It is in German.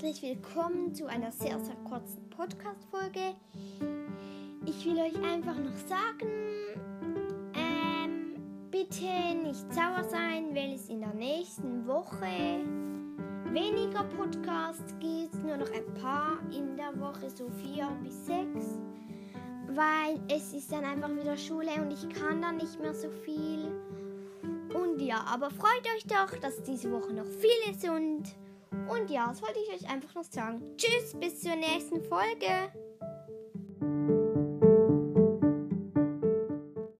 willkommen zu einer sehr, sehr kurzen Podcast-Folge. Ich will euch einfach noch sagen, ähm, bitte nicht sauer sein, weil es in der nächsten Woche weniger Podcasts gibt, nur noch ein paar in der Woche, so vier bis sechs, weil es ist dann einfach wieder Schule und ich kann dann nicht mehr so viel. Und ja, aber freut euch doch, dass diese Woche noch viel ist und und ja, das wollte ich euch einfach noch sagen. Tschüss, bis zur nächsten Folge.